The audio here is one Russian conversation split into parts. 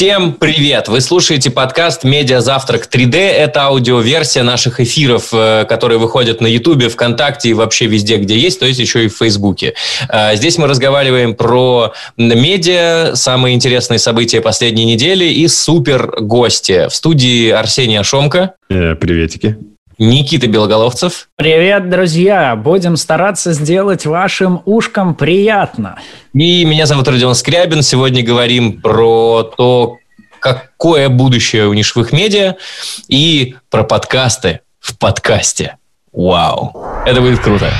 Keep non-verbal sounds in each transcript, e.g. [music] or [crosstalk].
Всем привет! Вы слушаете подкаст «Медиа Завтрак 3D». Это аудиоверсия наших эфиров, э, которые выходят на Ютубе, ВКонтакте и вообще везде, где есть, то есть еще и в Фейсбуке. Э, здесь мы разговариваем про медиа, самые интересные события последней недели и супер гости. В студии Арсений Ашомко. Э, приветики. Никита Белоголовцев. Привет, друзья! Будем стараться сделать вашим ушкам приятно. И меня зовут Родион Скрябин. Сегодня говорим про то, какое будущее у нишевых медиа и про подкасты в подкасте. Вау! Это будет круто.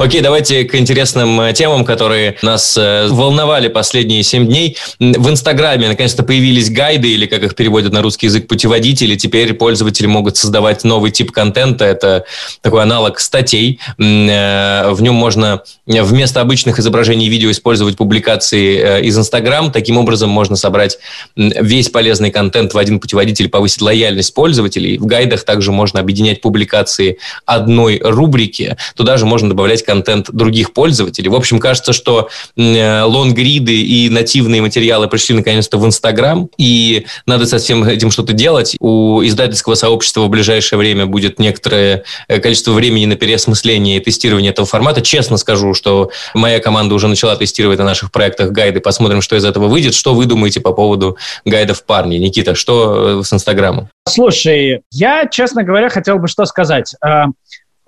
Окей, давайте к интересным э, темам, которые нас э, волновали последние 7 дней. В Инстаграме наконец-то появились гайды, или как их переводят на русский язык, путеводители. Теперь пользователи могут создавать новый тип контента. Это такой аналог статей. Э, в нем можно вместо обычных изображений и видео использовать публикации из Инстаграм. Таким образом можно собрать весь полезный контент в один путеводитель, повысить лояльность пользователей. В гайдах также можно объединять публикации одной рубрики. Туда же можно добавлять контент других пользователей. В общем, кажется, что э, лонгриды и нативные материалы пришли наконец-то в Инстаграм, и надо со всем этим что-то делать. У издательского сообщества в ближайшее время будет некоторое э, количество времени на переосмысление и тестирование этого формата. Честно скажу, что моя команда уже начала тестировать на наших проектах гайды. Посмотрим, что из этого выйдет. Что вы думаете по поводу гайдов парни? Никита, что э, с Инстаграмом? Слушай, я, честно говоря, хотел бы что сказать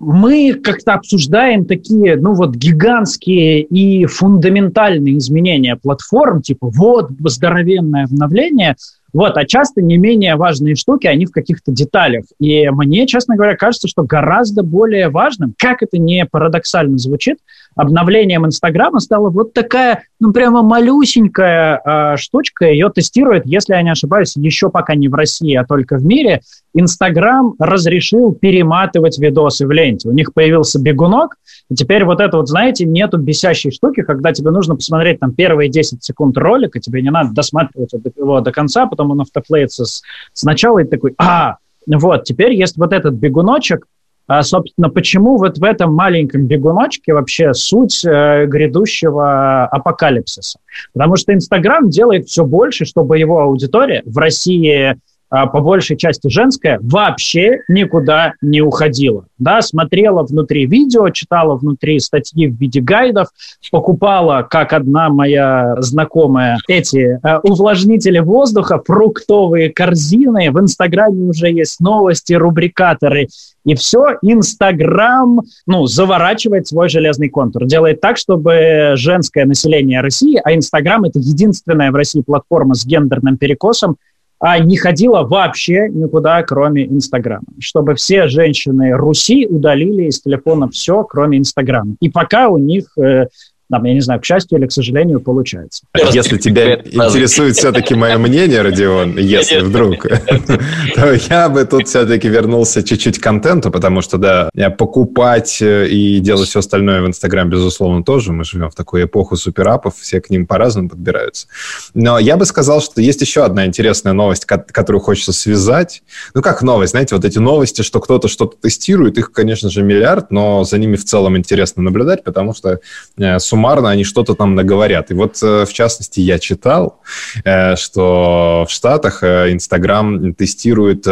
мы как-то обсуждаем такие, ну вот, гигантские и фундаментальные изменения платформ, типа вот здоровенное обновление, вот, а часто не менее важные штуки, они в каких-то деталях. И мне, честно говоря, кажется, что гораздо более важным, как это не парадоксально звучит, обновлением Инстаграма стала вот такая, ну, прямо малюсенькая э, штучка. Ее тестируют, если я не ошибаюсь, еще пока не в России, а только в мире. Инстаграм разрешил перематывать видосы в ленте. У них появился бегунок, и теперь вот это вот, знаете, нету бесящей штуки, когда тебе нужно посмотреть там первые 10 секунд ролика, тебе не надо досматривать его до конца, потом он автоплеится с, сначала, и такой, а, вот, теперь есть вот этот бегуночек, а, собственно, почему вот в этом маленьком бегуночке вообще суть э, грядущего апокалипсиса? Потому что Инстаграм делает все больше, чтобы его аудитория в России по большей части женская, вообще никуда не уходила. Да, смотрела внутри видео, читала внутри статьи в виде гайдов, покупала, как одна моя знакомая, эти э, увлажнители воздуха, фруктовые корзины. В Инстаграме уже есть новости, рубрикаторы. И все, Инстаграм, ну, заворачивает свой железный контур. Делает так, чтобы женское население России, а Инстаграм – это единственная в России платформа с гендерным перекосом, а не ходила вообще никуда, кроме Инстаграма. Чтобы все женщины Руси удалили из телефона все, кроме Инстаграма. И пока у них э, там, я не знаю, к счастью или к сожалению, получается. Если тебя интересует все-таки мое мнение, Родион, если вдруг, [laughs] то я бы тут все-таки вернулся чуть-чуть к контенту, потому что, да, покупать э, и делать все остальное в Инстаграм, безусловно, тоже. Мы живем в такую эпоху суперапов, все к ним по-разному подбираются. Но я бы сказал, что есть еще одна интересная новость, которую хочется связать. Ну, как новость, знаете, вот эти новости, что кто-то что-то тестирует, их, конечно же, миллиард, но за ними в целом интересно наблюдать, потому что э, сумма суммарно они что-то там наговорят. И вот, э, в частности, я читал, э, что в Штатах э, Инстаграм тестирует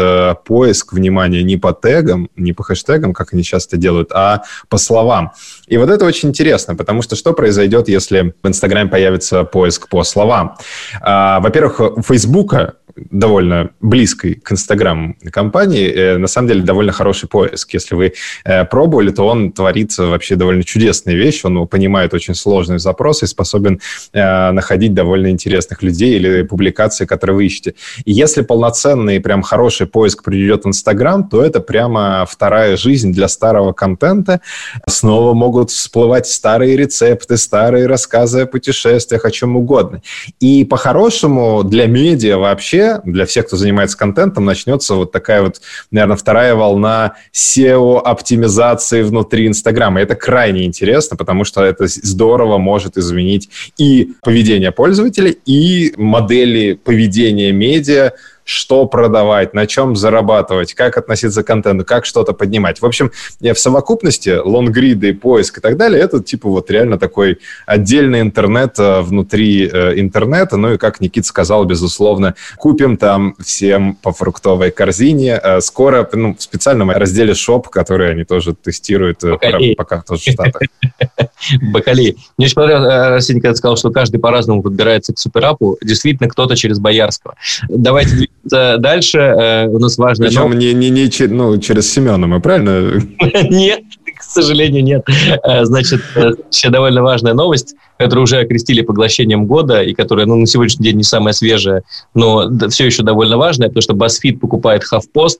поиск, внимания не по тегам, не по хэштегам, как они часто делают, а по словам. И вот это очень интересно, потому что что произойдет, если в Инстаграме появится поиск по словам? А, во-первых, у Фейсбука довольно близкой к Инстаграм компании, э, на самом деле довольно хороший поиск. Если вы э, пробовали, то он творит вообще довольно чудесные вещи, он понимает очень сложные запросы и способен э, находить довольно интересных людей или публикации, которые вы ищете. И если полноценный, прям хороший поиск приведет в Инстаграм, то это прямо вторая жизнь для старого контента. Снова могут всплывать старые рецепты, старые рассказы о путешествиях, о чем угодно. И по-хорошему для медиа вообще для всех, кто занимается контентом, начнется вот такая вот, наверное, вторая волна SEO-оптимизации внутри Инстаграма. Это крайне интересно, потому что это здорово может изменить и поведение пользователей, и модели поведения медиа, что продавать, на чем зарабатывать, как относиться к контенту, как что-то поднимать. В общем, я в совокупности, лонгриды, поиск и так далее, это типа вот реально такой отдельный интернет э, внутри э, интернета. Ну и как Никит сказал, безусловно, купим там всем по фруктовой корзине. Э, скоро ну, в специальном разделе шоп, который они тоже тестируют Бакалей. пока тоже в Штатах. [laughs] Бакалей. Мне очень понравилось, Арсений, когда сказал, что каждый по-разному подбирается к суперапу. Действительно, кто-то через Боярского. Давайте дальше. У нас важная Причем не, не, не ну, через Семена, мы правильно? [laughs] Нет, к сожалению, нет. Э, значит, еще э, довольно важная новость, которую уже окрестили поглощением года, и которая ну, на сегодняшний день не самая свежая, но все еще довольно важная, потому что BuzzFeed покупает HuffPost,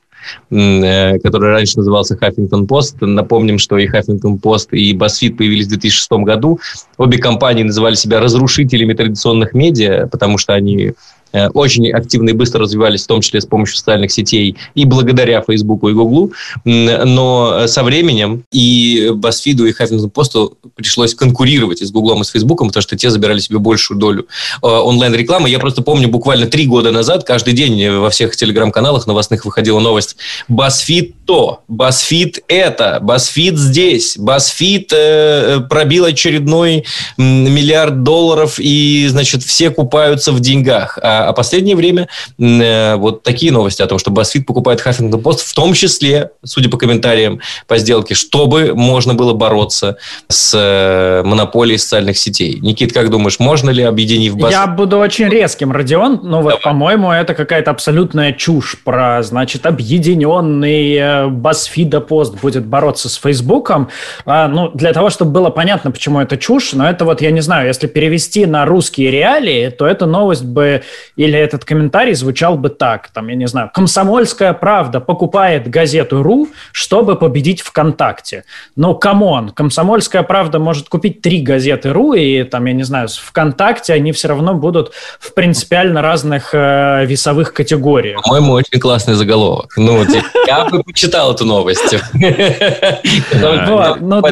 э, который раньше назывался Huffington Post. Напомним, что и Huffington Post, и BuzzFeed появились в 2006 году. Обе компании называли себя разрушителями традиционных медиа, потому что они Э, очень активно и быстро развивались, в том числе с помощью социальных сетей и благодаря Фейсбуку и Гуглу. Но со временем и BuzzFeed, и Huffington Post пришлось конкурировать и с Гуглом, и с Фейсбуком, потому что те забирали себе большую долю э, онлайн-рекламы. Я просто помню, буквально три года назад каждый день во всех телеграм-каналах новостных выходила новость BuzzFeed то, BuzzFeed это, BuzzFeed здесь, BuzzFeed э, пробил очередной миллиард долларов, и, значит, все купаются в деньгах. А а, последнее время э, вот такие новости о том, что BuzzFeed покупает Huffington Post, в том числе, судя по комментариям по сделке, чтобы можно было бороться с э, монополией социальных сетей. Никит, как думаешь, можно ли объединив BuzzFeed? Я буду очень резким, Родион, но вот, по-моему, это какая-то абсолютная чушь про, значит, объединенный э, BuzzFeed пост будет бороться с Фейсбуком. А, ну, для того, чтобы было понятно, почему это чушь, но это вот, я не знаю, если перевести на русские реалии, то эта новость бы или этот комментарий звучал бы так, там, я не знаю, «Комсомольская правда покупает газету «Ру», чтобы победить ВКонтакте». Ну, come on, «Комсомольская правда» может купить три газеты «Ру», и, там, я не знаю, ВКонтакте они все равно будут в принципиально разных э, весовых категориях. По-моему, очень классный заголовок. Ну, я бы почитал эту новость. [laughs]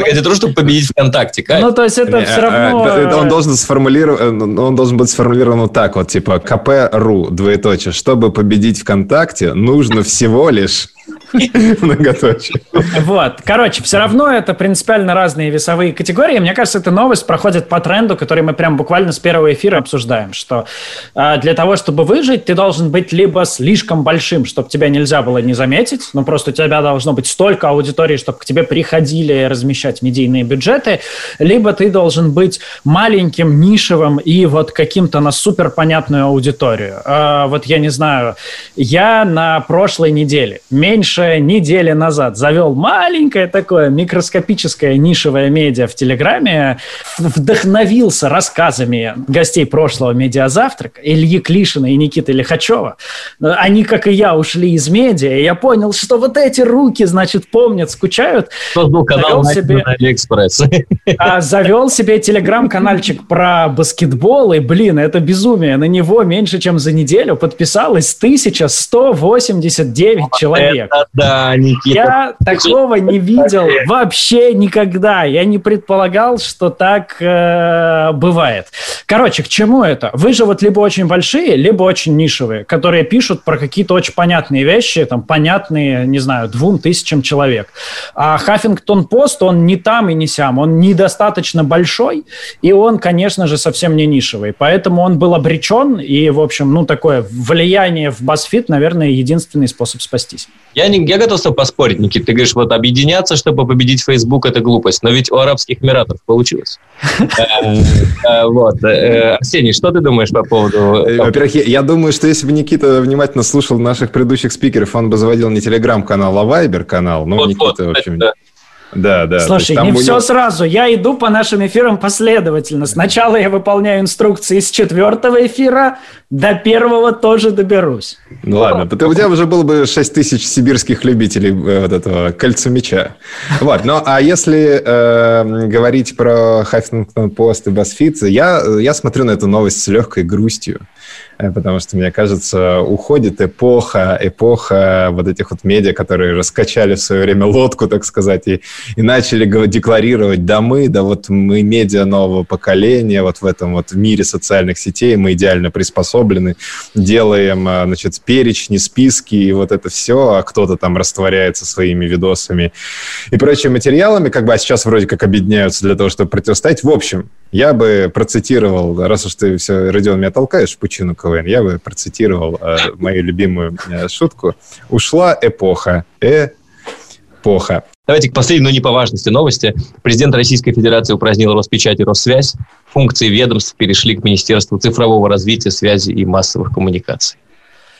Газету чтобы победить ВКонтакте». Ну, то есть это все равно... Он должен сформулировать, он должен быть сформулирован вот так вот, типа, КП.ру, двоеточие. Чтобы победить ВКонтакте, нужно всего лишь [laughs] Многоточие. Вот. Короче, все равно это принципиально разные весовые категории. Мне кажется, эта новость проходит по тренду, который мы прям буквально с первого эфира обсуждаем, что э, для того, чтобы выжить, ты должен быть либо слишком большим, чтобы тебя нельзя было не заметить, ну просто у тебя должно быть столько аудитории, чтобы к тебе приходили размещать медийные бюджеты, либо ты должен быть маленьким, нишевым и вот каким-то на супер понятную аудиторию. Э, вот я не знаю, я на прошлой неделе меньше меньше недели назад завел маленькое такое микроскопическое нишевое медиа в Телеграме, вдохновился рассказами гостей прошлого медиазавтрака Ильи Клишина и Никиты Лихачева. Они, как и я, ушли из медиа, и я понял, что вот эти руки, значит, помнят, скучают. Создал канал завел себе, на Алиэкспресс. [laughs] А, завел себе телеграм-канальчик про баскетбол, и, блин, это безумие. На него меньше, чем за неделю подписалось 1189 человек. Да, Никита. Я такого не видел вообще никогда. Я не предполагал, что так э, бывает. Короче, к чему это? Вы же вот либо очень большие, либо очень нишевые, которые пишут про какие-то очень понятные вещи, там, понятные, не знаю, двум тысячам человек. А Хаффингтон Пост, он не там и не сям, он недостаточно большой, и он, конечно же, совсем не нишевый. Поэтому он был обречен, и, в общем, ну, такое влияние в BuzzFeed, наверное, единственный способ спастись. Я, не, я готов с тобой поспорить, Никит. Ты говоришь, вот объединяться, чтобы победить Facebook, это глупость. Но ведь у Арабских Эмиратов получилось. [laughs] Э, э, вот. Э, Арсений, что ты думаешь по поводу... Во-первых, я думаю, что если бы Никита внимательно слушал наших предыдущих спикеров, он бы заводил не телеграм-канал, а вайбер-канал. Ну, Никита, в общем... Да, да. Слушай, не все него... сразу. Я иду по нашим эфирам последовательно. Сначала я выполняю инструкции с четвертого эфира, до первого тоже доберусь. Ну ладно, у тебя уже было бы 6 тысяч сибирских любителей э, вот этого кольца меча. Вот, ну а если э, говорить про Huffington Post и BuzzFeed, я, я смотрю на эту новость с легкой грустью. Э, потому что, мне кажется, уходит эпоха, эпоха вот этих вот медиа, которые раскачали в свое время лодку, так сказать, и, и начали декларировать, да мы, да вот мы медиа нового поколения, вот в этом вот мире социальных сетей, мы идеально приспособлены обособлены, делаем, а, значит, перечни, списки и вот это все, а кто-то там растворяется своими видосами и прочими материалами, как бы, а сейчас вроде как объединяются для того, чтобы противостоять. В общем, я бы процитировал, раз уж ты все, Родион, меня толкаешь пучину КВН, я бы процитировал э, мою любимую э, шутку. Ушла эпоха. Эпоха. Давайте к последней, но не по важности новости. Президент Российской Федерации упразднил Роспечать и Россвязь. Функции ведомств перешли к Министерству цифрового развития, связи и массовых коммуникаций.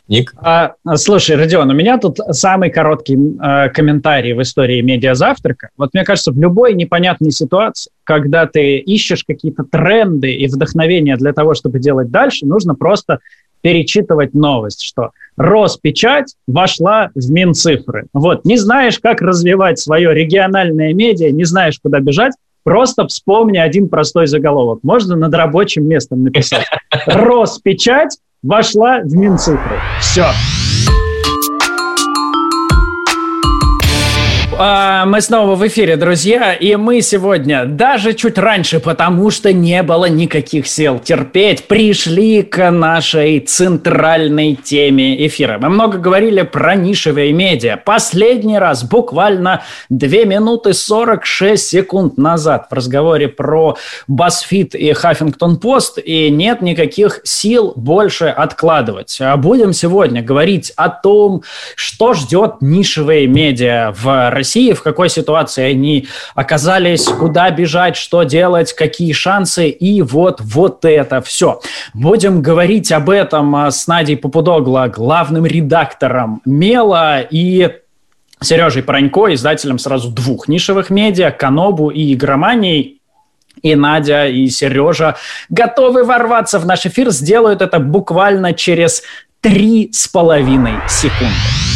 Ник? А, слушай, Родион, у меня тут самый короткий э, комментарий в истории медиазавтрака. Вот мне кажется, в любой непонятной ситуации, когда ты ищешь какие-то тренды и вдохновения для того, чтобы делать дальше, нужно просто перечитывать новость, что Роспечать вошла в Минцифры. Вот, не знаешь, как развивать свое региональное медиа, не знаешь, куда бежать, просто вспомни один простой заголовок. Можно над рабочим местом написать. Роспечать вошла в Минцифры. Все. Мы снова в эфире, друзья, и мы сегодня, даже чуть раньше, потому что не было никаких сил терпеть, пришли к нашей центральной теме эфира. Мы много говорили про нишевые медиа. Последний раз, буквально 2 минуты 46 секунд назад в разговоре про BuzzFeed и Huffington Post, и нет никаких сил больше откладывать. А будем сегодня говорить о том, что ждет нишевые медиа в России России, в какой ситуации они оказались, куда бежать, что делать, какие шансы, и вот, вот это все. Будем говорить об этом а, с Надей Попудогло, главным редактором «Мела», и Сережей Паранько, издателем сразу двух нишевых медиа, «Канобу» и «Игроманией», и Надя, и Сережа готовы ворваться в наш эфир, сделают это буквально через три с половиной секунды.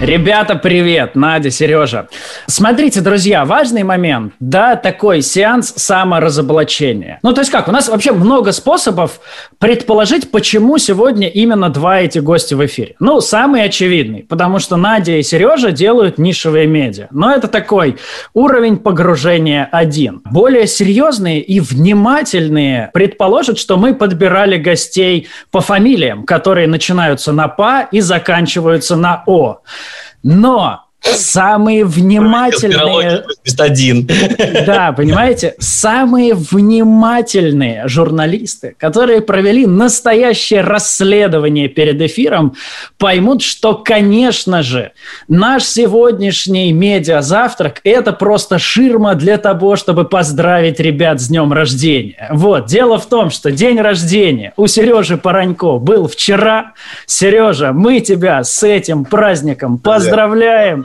Ребята, привет! Надя, Сережа. Смотрите, друзья, важный момент. Да, такой сеанс саморазоблачения. Ну, то есть как, у нас вообще много способов предположить, почему сегодня именно два эти гостя в эфире. Ну, самый очевидный, потому что Надя и Сережа делают нишевые медиа. Но это такой уровень погружения один. Более серьезные и внимательные предположат, что мы подбирали гостей по фамилиям, которые начинаются на «па» и заканчиваются на «о». Но самые внимательные... один. Да, понимаете? Самые внимательные журналисты, которые провели настоящее расследование перед эфиром, поймут, что, конечно же, наш сегодняшний медиазавтрак – это просто ширма для того, чтобы поздравить ребят с днем рождения. Вот, дело в том, что день рождения у Сережи Паранько был вчера. Сережа, мы тебя с этим праздником поздравляем.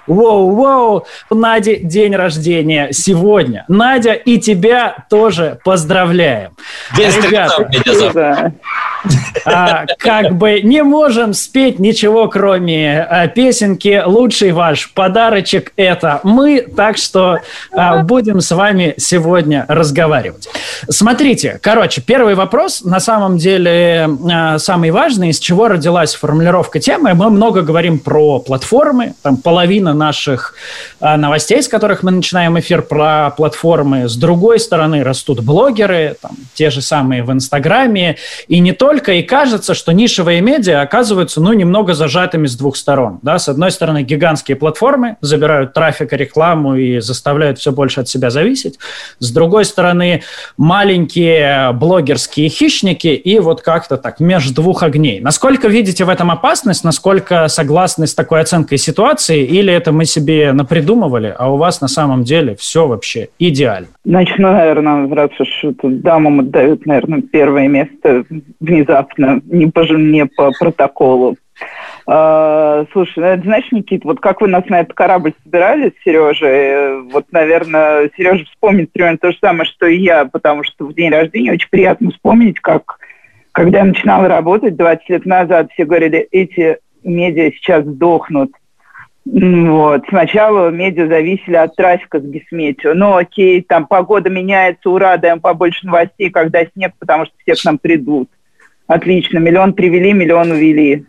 Воу-воу, Надя, день рождения сегодня. Надя, и тебя тоже поздравляем. День Ребята, а, как бы не можем спеть ничего, кроме а, песенки. Лучший ваш подарочек – это мы. Так что а, будем с вами сегодня разговаривать. Смотрите, короче, первый вопрос, на самом деле, а, самый важный, из чего родилась формулировка темы. Мы много говорим про платформы, там половина наших а, новостей, с которых мы начинаем эфир про платформы. С другой стороны, растут блогеры, там, те же самые в Инстаграме, и не то только и кажется, что нишевые медиа оказываются, ну, немного зажатыми с двух сторон. Да? С одной стороны, гигантские платформы забирают трафик и рекламу и заставляют все больше от себя зависеть. С другой стороны, маленькие блогерские хищники и вот как-то так между двух огней. Насколько видите в этом опасность? Насколько согласны с такой оценкой ситуации? Или это мы себе напридумывали, а у вас на самом деле все вообще идеально? Начну, наверное, раз уж тут дамам отдают, наверное, первое место внезапно, не по, не по протоколу. Uh, слушай, ну, знаешь, Никит, вот как вы нас на этот корабль собирали с Сережей, вот, наверное, Сережа вспомнит примерно то же самое, что и я, потому что в день рождения очень приятно вспомнить, как, когда я начинала работать 20 лет назад, все говорили, эти медиа сейчас сдохнут, вот. Сначала медиа зависели от трафика с Гисметью. Ну, окей, там погода меняется, ура, даем побольше новостей, когда снег, потому что все к нам придут. Отлично, миллион привели, миллион увели.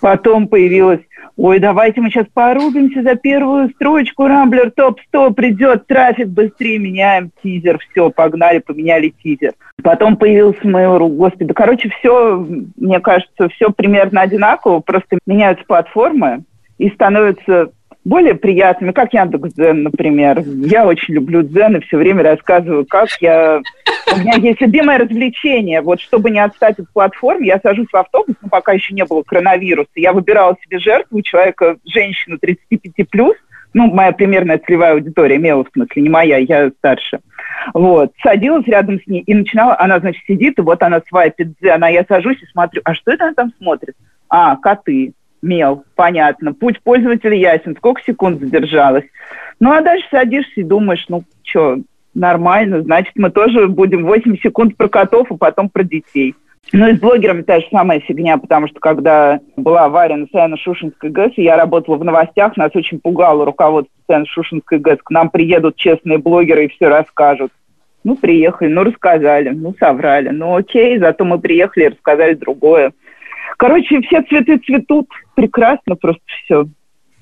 Потом появилась ой, давайте мы сейчас порубимся за первую строчку, Рамблер топ-100 придет, трафик быстрее, меняем тизер, все, погнали, поменяли тизер. Потом появился Mail.ru, господи, короче, все, мне кажется, все примерно одинаково, просто меняются платформы и становятся более приятными, как Яндекс.Дзен, например. Я очень люблю Дзен и все время рассказываю, как я... У меня есть любимое развлечение. Вот чтобы не отстать от платформ, я сажусь в автобус, но пока еще не было коронавируса. Я выбирала себе жертву, человека, женщину 35+, ну, моя примерная целевая аудитория, имела в смысле, не моя, я старше. Вот, садилась рядом с ней и начинала, она, значит, сидит, и вот она свайпит дзен, а я сажусь и смотрю, а что это она там смотрит? А, коты мел, понятно. Путь пользователя ясен, сколько секунд задержалась. Ну, а дальше садишься и думаешь, ну, что, нормально, значит, мы тоже будем 8 секунд про котов, а потом про детей. Ну и с блогерами та же самая фигня, потому что когда была авария на Саяно-Шушинской ГЭС, я работала в новостях, нас очень пугало руководство Саяно-Шушинской ГЭС. К нам приедут честные блогеры и все расскажут. Ну, приехали, ну, рассказали, ну, соврали. Ну, окей, зато мы приехали и рассказали другое. Короче, все цветы цветут. Прекрасно просто все.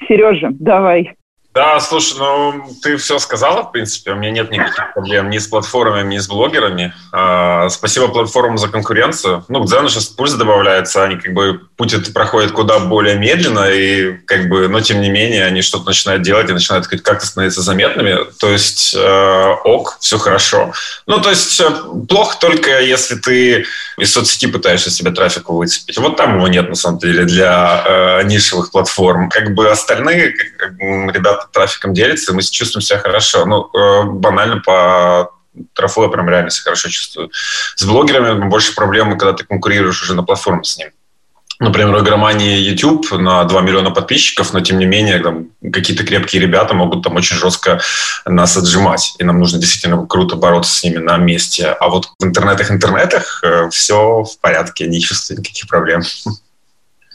Сережа, давай. Да, слушай, ну ты все сказала, в принципе. У меня нет никаких проблем ни с платформами, ни с блогерами. А, спасибо платформам за конкуренцию. Ну, к Дзену сейчас пульс добавляется, они как бы путь это проходит куда более медленно, и как бы, но тем не менее они что-то начинают делать и начинают как-то становиться заметными. То есть э, ок, все хорошо. Ну, то есть э, плохо только если ты из соцсети пытаешься себе трафику выцепить. Вот там его нет, на самом деле, для э, нишевых платформ. Как бы остальные как, ребята трафиком делится, мы чувствуем себя хорошо. Ну, э, банально по трафу я прям реально себя хорошо чувствую. С блогерами больше проблемы, когда ты конкурируешь уже на платформе с ним. Например, игромании YouTube на 2 миллиона подписчиков, но тем не менее там, какие-то крепкие ребята могут там очень жестко нас отжимать. И нам нужно действительно круто бороться с ними на месте. А вот в интернетах-интернетах э, все в порядке, не чувствую никаких проблем.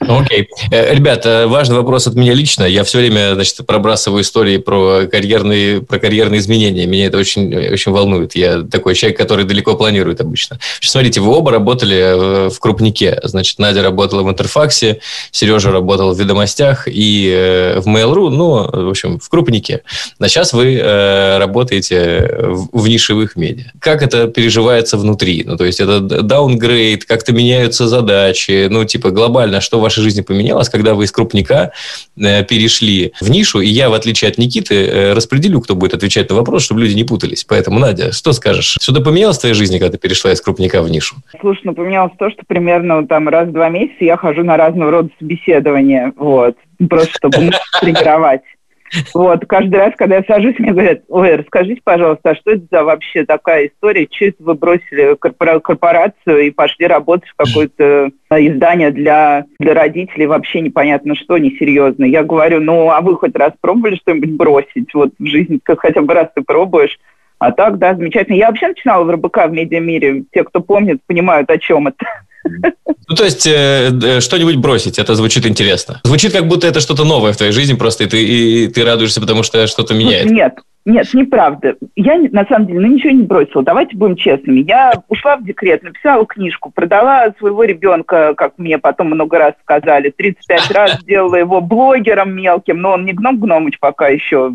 Окей. Okay. Ребята, важный вопрос от меня лично. Я все время, значит, пробрасываю истории про карьерные, про карьерные изменения. Меня это очень, очень волнует. Я такой человек, который далеко планирует обычно. Смотрите, вы оба работали э, в крупнике. Значит, Надя работала в Интерфаксе, Сережа работал в Ведомостях и э, в Mail.ru, ну, в общем, в крупнике. А сейчас вы э, работаете в нишевых медиа. Как это переживается внутри? Ну, то есть, это даунгрейд, как-то меняются задачи, ну, типа, глобально, что вашей жизни поменялось, когда вы из крупника э, перешли в нишу, и я, в отличие от Никиты, э, распределю, кто будет отвечать на вопрос, чтобы люди не путались. Поэтому, Надя, что скажешь? Что-то поменялось в твоей жизни, когда ты перешла из крупника в нишу? Слушай, ну поменялось то, что примерно там раз в два месяца я хожу на разного рода собеседования, вот, просто чтобы [laughs] тренировать. Вот, каждый раз, когда я сажусь, мне говорят, ой, расскажите, пожалуйста, а что это за вообще такая история? Что это вы бросили корпорацию и пошли работать в какое-то издание для, для родителей? Вообще непонятно что, несерьезно. Я говорю, ну, а вы хоть раз пробовали что-нибудь бросить? Вот в жизни хотя бы раз ты пробуешь. А так, да, замечательно. Я вообще начинала в РБК в медиамире. Те, кто помнит, понимают, о чем это. Ну, то есть, э, э, что-нибудь бросить, это звучит интересно. Звучит, как будто это что-то новое в твоей жизни, просто и ты, и ты радуешься, потому что что-то меняет. Нет, нет, неправда. Я, на самом деле, ну, ничего не бросила. Давайте будем честными. Я ушла в декрет, написала книжку, продала своего ребенка, как мне потом много раз сказали, 35 раз [laughs] сделала его блогером мелким, но он не гном Гномыч пока еще,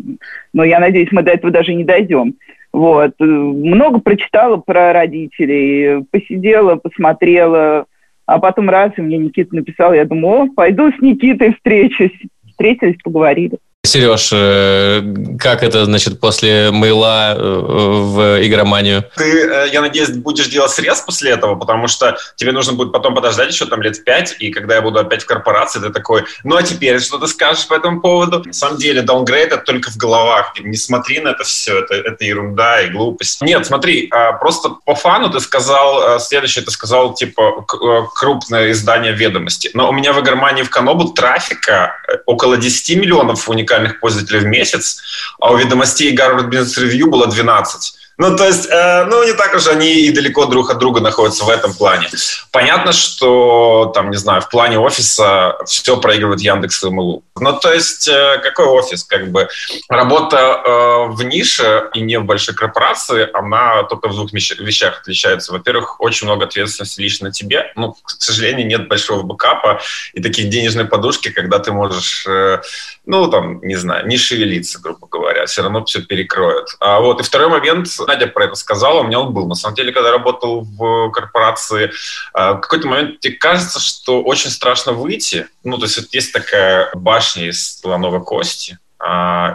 но я надеюсь, мы до этого даже не дойдем. Вот. Много прочитала про родителей, посидела, посмотрела, а потом раз, и мне Никита написал, я думаю, о, пойду с Никитой встречусь. Встретились, поговорили. Сереж, э, как это, значит, после мейла э, в игроманию? Ты, э, я надеюсь, будешь делать срез после этого, потому что тебе нужно будет потом подождать еще там лет пять, и когда я буду опять в корпорации, ты такой, ну а теперь что ты скажешь по этому поводу? На самом деле, downgrade это только в головах. Не смотри на это все, это, это ерунда и глупость. Нет, смотри, а, просто по фану ты сказал, следующее ты сказал, типа, крупное издание ведомости. Но у меня в игромании в Канобу трафика около 10 миллионов уникальных уникальных пользователей в месяц, а у ведомостей Harvard Business Review было 12. Ну, то есть, э, ну, не так уж они и далеко друг от друга находятся в этом плане. Понятно, что, там, не знаю, в плане офиса все проигрывает Яндекс и МЛУ. Ну, то есть, э, какой офис? Как бы работа э, в нише и не в большой корпорации, она только в двух вещах отличается. Во-первых, очень много ответственности лично тебе. Ну, к сожалению, нет большого бэкапа и таких денежной подушки, когда ты можешь, э, ну, там, не знаю, не шевелиться, грубо говоря. Все равно все перекроют. А вот, и второй момент, Надя про это сказала, у меня он был. На самом деле, когда я работал в корпорации, а, в какой-то момент тебе кажется, что очень страшно выйти. Ну, то есть вот есть такая башня из слоновой кости,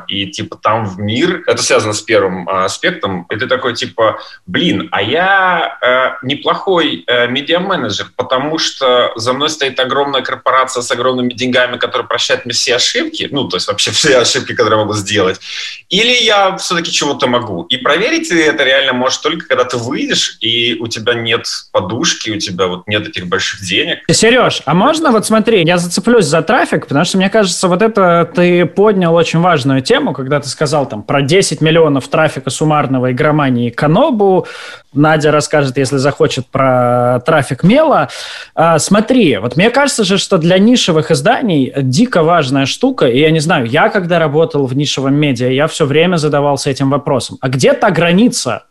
и типа там в мир, это связано с первым а, аспектом, и ты такой типа, блин, а я э, неплохой э, медиа-менеджер, потому что за мной стоит огромная корпорация с огромными деньгами, которая прощает мне все ошибки, ну, то есть вообще [laughs] все ошибки, которые я могу сделать, или я все-таки чего-то могу. И проверить это реально можешь только, когда ты выйдешь, и у тебя нет подушки, у тебя вот нет этих больших денег. Сереж, а можно вот смотри, я зацеплюсь за трафик, потому что мне кажется, вот это ты поднял очень очень важную тему, когда ты сказал там про 10 миллионов трафика суммарного игромании Канобу. Надя расскажет, если захочет, про трафик Мела. А, смотри, вот мне кажется же, что для нишевых изданий дико важная штука, и я не знаю, я когда работал в нишевом медиа, я все время задавался этим вопросом. А где та граница?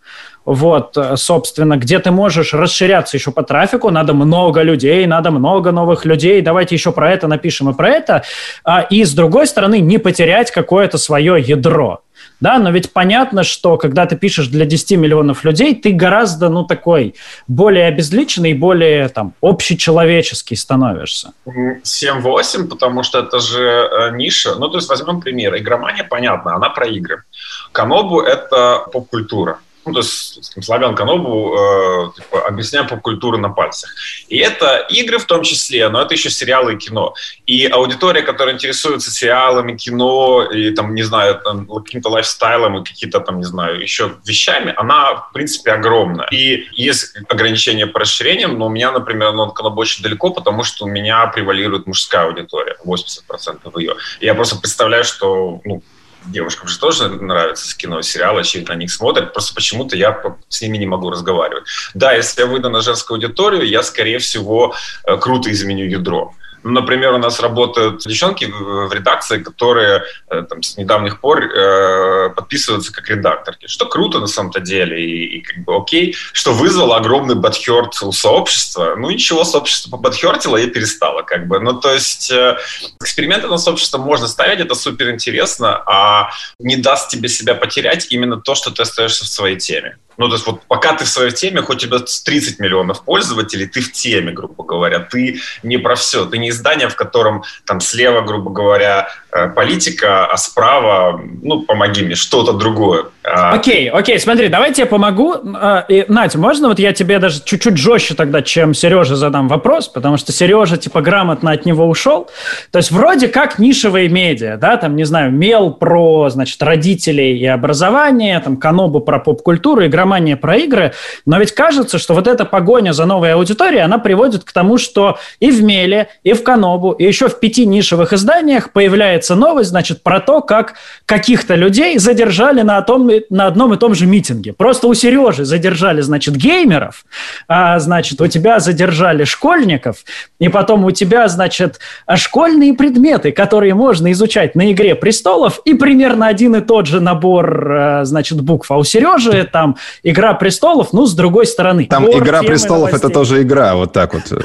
Вот, собственно, где ты можешь расширяться еще по трафику, надо много людей, надо много новых людей, давайте еще про это напишем и про это. А, и, с другой стороны, не потерять какое-то свое ядро. Да, но ведь понятно, что когда ты пишешь для 10 миллионов людей, ты гораздо, ну, такой более обезличенный, более там общечеловеческий становишься. 7-8, потому что это же э, ниша. Ну, то есть возьмем пример. Игромания, понятно, она про игры. Канобу – это поп-культура ну, то есть славян Канобу э, типа, объясняем поп-культуру на пальцах. И это игры в том числе, но это еще сериалы и кино. И аудитория, которая интересуется сериалами, кино и, там, не знаю, там, каким-то лайфстайлом и какие-то там, не знаю, еще вещами, она, в принципе, огромная. И есть ограничения по расширениям, но у меня, например, оно Канобу очень далеко, потому что у меня превалирует мужская аудитория, 80% ее. Я просто представляю, что ну, девушкам же тоже нравится кино, сериалы, очевидно, на них смотрят, просто почему-то я с ними не могу разговаривать. Да, если я выйду на женскую аудиторию, я, скорее всего, э, круто изменю ядро. Например, у нас работают девчонки в редакции, которые э, там, с недавних пор э, подписываются как редакторки. Что круто на самом-то деле, и, и как бы окей, что вызвало огромный бадхерт у сообщества. Ну ничего, сообщество побадхертило и перестало. Как бы. Ну то есть э, эксперименты на сообщество можно ставить, это супер интересно, а не даст тебе себя потерять именно то, что ты остаешься в своей теме. Ну, то есть вот пока ты в своей теме, хоть у тебя 30 миллионов пользователей, ты в теме, грубо говоря. Ты не про все. Ты не издание, в котором там слева, грубо говоря, политика, а справа, ну, помоги мне, что-то другое. А окей, окей, смотри, давайте я помогу. А, и, Надя, можно вот я тебе даже чуть-чуть жестче тогда, чем Сереже задам вопрос, потому что Сережа, типа, грамотно от него ушел. То есть вроде как нишевые медиа, да, там, не знаю, Мел про, значит, родителей и образование, там, Канобу про поп-культуру, игра романе про игры, но ведь кажется, что вот эта погоня за новой аудиторией, она приводит к тому, что и в Меле, и в Канобу, и еще в пяти нишевых изданиях появляется новость, значит, про то, как каких-то людей задержали на, том, на одном и том же митинге. Просто у Сережи задержали, значит, геймеров, а, значит, у тебя задержали школьников, и потом у тебя, значит, школьные предметы, которые можно изучать на «Игре престолов», и примерно один и тот же набор, а, значит, букв. А у Сережи там Игра престолов, ну, с другой стороны. Там Гор, Игра престолов это тоже игра, вот так вот. [laughs]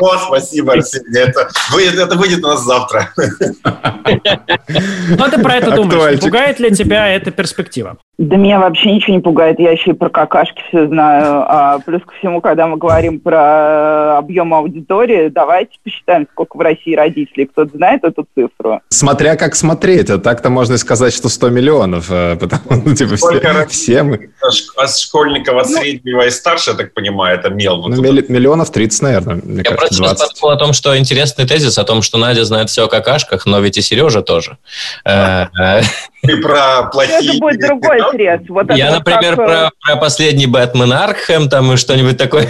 Вот, спасибо, Арсений. Это выйдет у нас завтра. Ну, ты про это думаешь. Пугает ли тебя эта перспектива? Да меня вообще ничего не пугает, я еще и про какашки все знаю. А плюс ко всему, когда мы говорим про объем аудитории, давайте посчитаем, сколько в России родителей. Кто-то знает эту цифру? Смотря как смотреть, а так-то можно сказать, что 100 миллионов, э, потому ну, типа, все, все мы... От школьников от среднего и старше, я так понимаю, это мел. Вот ну, милли, миллионов 30, наверное, мне я кажется, просто подумал о том, что интересный тезис, о том, что Надя знает все о какашках, но ведь и Сережа тоже. Э, э. Ты про плохие... Это будет другой срез. Вот Я, например, как... про, про последний Бэтмен Аркхэм там и что-нибудь такое.